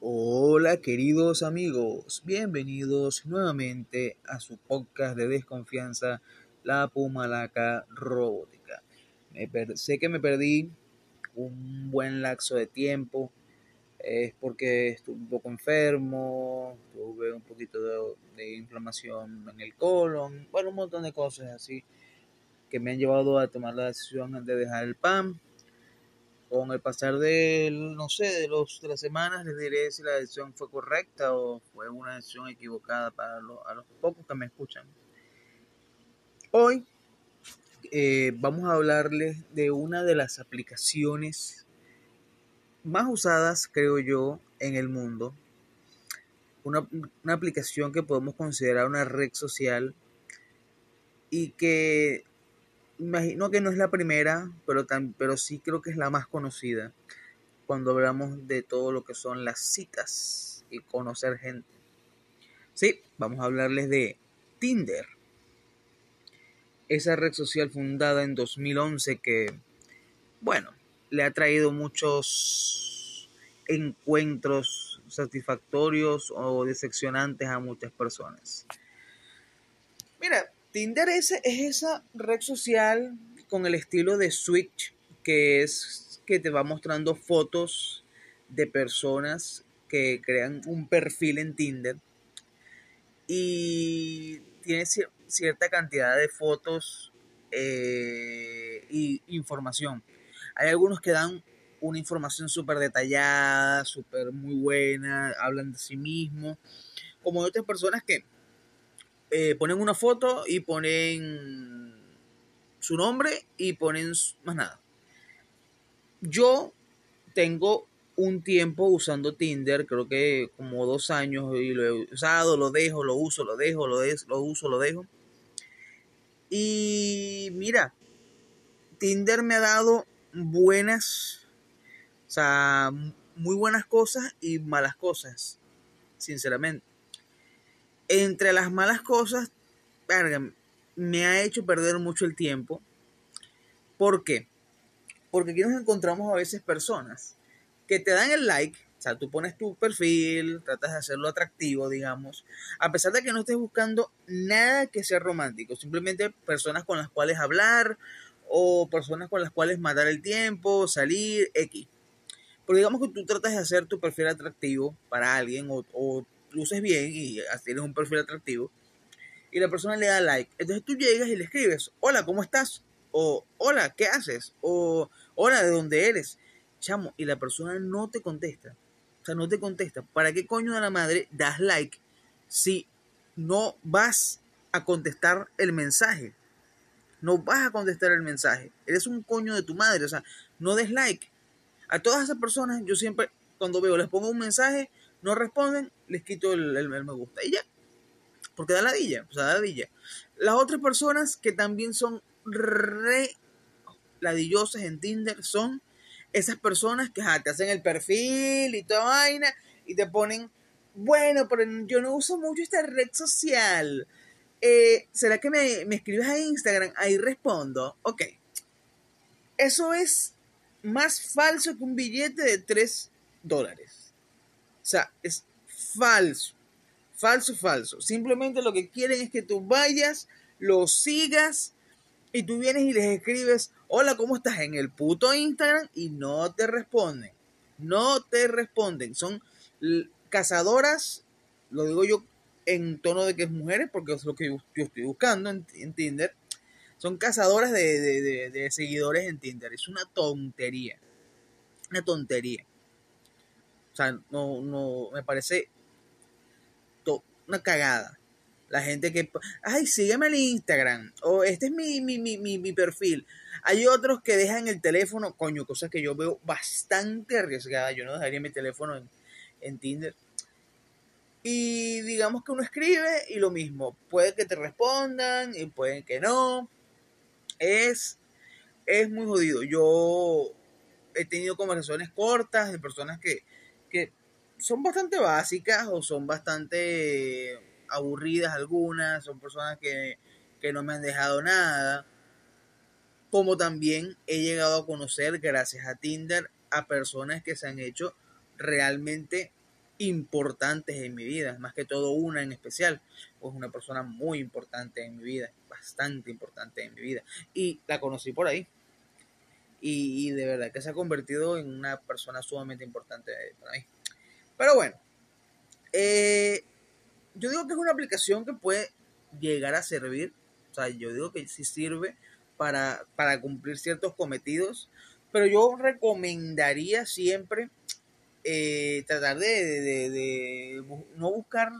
Hola queridos amigos, bienvenidos nuevamente a su podcast de desconfianza, La Pumalaca Robótica. Me sé que me perdí un buen lapso de tiempo, es porque estuve un poco enfermo, tuve un poquito de, de inflamación en el colon, bueno, un montón de cosas así que me han llevado a tomar la decisión de dejar el PAN con el pasar de, no sé, de, los, de las semanas les diré si la decisión fue correcta o fue una decisión equivocada para a los pocos que me escuchan. Hoy eh, vamos a hablarles de una de las aplicaciones más usadas, creo yo, en el mundo. Una, una aplicación que podemos considerar una red social y que imagino que no es la primera, pero, pero sí creo que es la más conocida cuando hablamos de todo lo que son las citas y conocer gente. Sí, vamos a hablarles de Tinder. Esa red social fundada en 2011 que, bueno, le ha traído muchos encuentros satisfactorios o decepcionantes a muchas personas. Mira, Tinder es, esa red social con el estilo de Switch, que es que te va mostrando fotos de personas que crean un perfil en Tinder y tiene cierta cantidad de fotos e y información. Hay algunos que dan una información súper detallada, súper muy buena, hablan de sí mismo, como de otras personas que eh, ponen una foto y ponen su nombre y ponen más nada. Yo tengo un tiempo usando Tinder, creo que como dos años y lo he usado, lo dejo, lo uso, lo dejo, lo, lo uso, lo dejo. Y mira, Tinder me ha dado buenas, o sea, muy buenas cosas y malas cosas, sinceramente entre las malas cosas, me ha hecho perder mucho el tiempo. ¿Por qué? Porque aquí nos encontramos a veces personas que te dan el like, o sea, tú pones tu perfil, tratas de hacerlo atractivo, digamos, a pesar de que no estés buscando nada que sea romántico, simplemente personas con las cuales hablar o personas con las cuales matar el tiempo, salir, X. Pero digamos que tú tratas de hacer tu perfil atractivo para alguien o, o luces bien y tienes un perfil atractivo, y la persona le da like. Entonces tú llegas y le escribes, hola, ¿cómo estás? O hola, ¿qué haces? O hola, ¿de dónde eres? Chamo, y la persona no te contesta. O sea, no te contesta. ¿Para qué coño de la madre das like si no vas a contestar el mensaje? No vas a contestar el mensaje. Eres un coño de tu madre. O sea, no des like. A todas esas personas, yo siempre, cuando veo, les pongo un mensaje, no responden, les quito el, me gusta. Y ya. Porque da ladilla. O sea, ladilla. Las otras personas que también son re ladillosas en Tinder son esas personas que te hacen el perfil y toda vaina y te ponen, bueno, pero yo no uso mucho esta red social. Eh, ¿Será que me, me escribes a Instagram? Ahí respondo. Ok. Eso es más falso que un billete de 3 dólares. O sea, es falso. Falso, falso. Simplemente lo que quieren es que tú vayas, lo sigas y tú vienes y les escribes, hola, ¿cómo estás? En el puto Instagram y no te responden. No te responden. Son cazadoras, lo digo yo en tono de que es mujeres, porque es lo que yo, estoy buscando en, Tinder. Son cazadoras de, de seguidores en Tinder. Es una tontería. Una tontería. O sea, no, no, me parece una cagada. La gente que, ay, sígueme en Instagram, o este es mi, mi, mi, mi, perfil. Hay otros que dejan el teléfono, coño, cosas que yo veo bastante arriesgadas. Yo no dejaría mi teléfono en, en Tinder. Y digamos que uno escribe y lo mismo. Puede que te respondan y puede que no. Es, es muy jodido. Yo he tenido conversaciones cortas de personas que, que son bastante básicas o son bastante aburridas algunas, son personas que, no me han dejado nada, como también he llegado a conocer gracias a Tinder a personas que se han hecho realmente importantes en mi vida, más que todo una en especial, pues una persona muy importante en mi vida, bastante importante en mi vida. Y la conocí por ahí. Y, de verdad que se ha convertido en una persona sumamente importante para mí. Pero bueno, eh, yo digo que es una aplicación que puede llegar a servir. O sea, yo digo que sí sirve para, para cumplir ciertos cometidos. Pero yo recomendaría siempre eh, tratar de, no buscar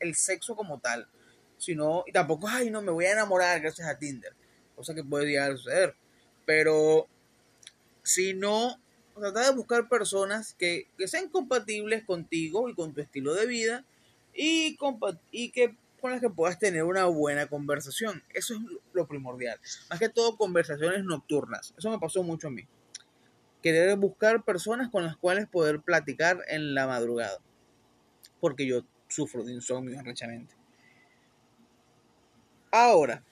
el sexo como tal, sino, y tampoco, ay, no, me voy a enamorar gracias a Tinder, cosa que puede llegar a suceder, pero sino tratar de buscar personas que, sean compatibles contigo y con tu estilo de vida y, y que con las que puedas tener una buena conversación. Eso es lo primordial. Más que todo conversaciones nocturnas. Eso me pasó mucho a mí querer buscar personas con las cuales poder platicar en la madrugada. Porque yo sufro de insomnio arrechamente. Ahora,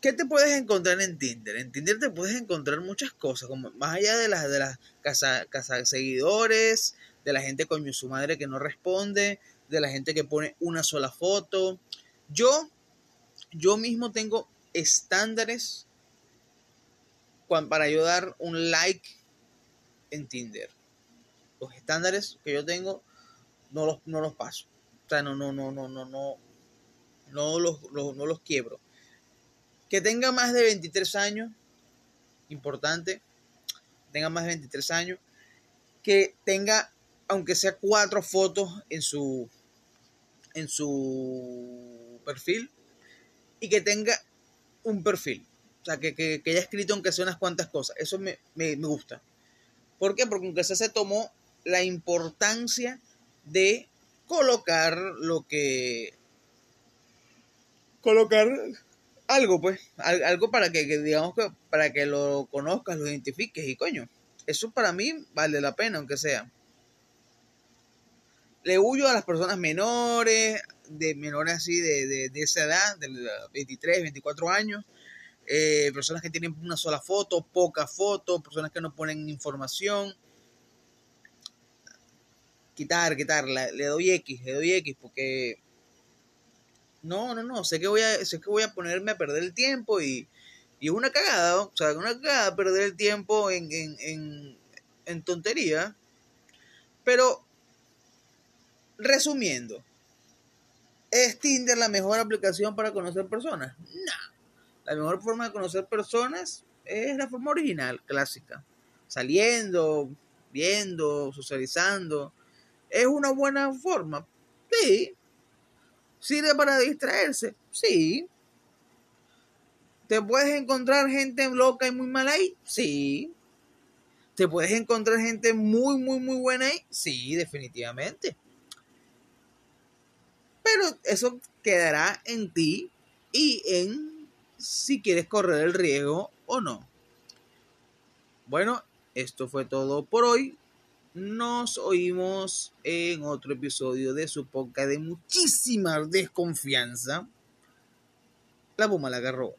¿qué te puedes encontrar en Tinder? En Tinder te puedes encontrar muchas cosas, como más allá de las de las casa, casa seguidores, de la gente con su madre que no responde, de la gente que pone una sola foto. Yo, yo mismo tengo estándares para yo dar un like en Tinder. Los estándares que yo tengo no los, no los paso. O sea, no, no, no, no, no, no, no los, no los quiebro. Que tenga más de 23 años, importante, tenga más de 23 años, que tenga, aunque sea cuatro fotos en su, en su perfil, y que tenga un perfil. O sea, que, que, haya escrito aunque sea unas cuantas cosas. Eso me, me, me gusta. ¿Por qué? Porque aunque sea se tomó la importancia de colocar lo que... Colocar algo, pues. Algo para que, digamos que, para que lo conozcas, lo identifiques y coño. Eso para mí vale la pena, aunque sea. Le huyo a las personas menores, de menores así de, de, de esa edad, de 23, 24 años eh, personas que tienen una sola foto, poca foto, personas que no ponen información. Quitar, quitar, le doy X, le doy X porque no, no, no, sé que voy a, sé que voy a ponerme a perder el tiempo y, y es una cagada, o sea, una cagada perder el tiempo en, en, en, en tontería. Pero, resumiendo, ¿es Tinder la mejor aplicación para conocer personas? No la mejor forma de conocer personas es la forma original, clásica. Saliendo, viendo, socializando. ¿Es una buena forma? Sí. ¿Sirve para distraerse? Sí. ¿Te puedes encontrar gente loca y muy mala ahí? Sí. ¿Te puedes encontrar gente muy, muy, muy buena ahí? Sí, definitivamente. Pero eso quedará en ti y en si quieres correr el riesgo o no. Bueno, esto fue todo por hoy. Nos oímos en otro episodio de su podcast de muchísima desconfianza. La Puma la agarró.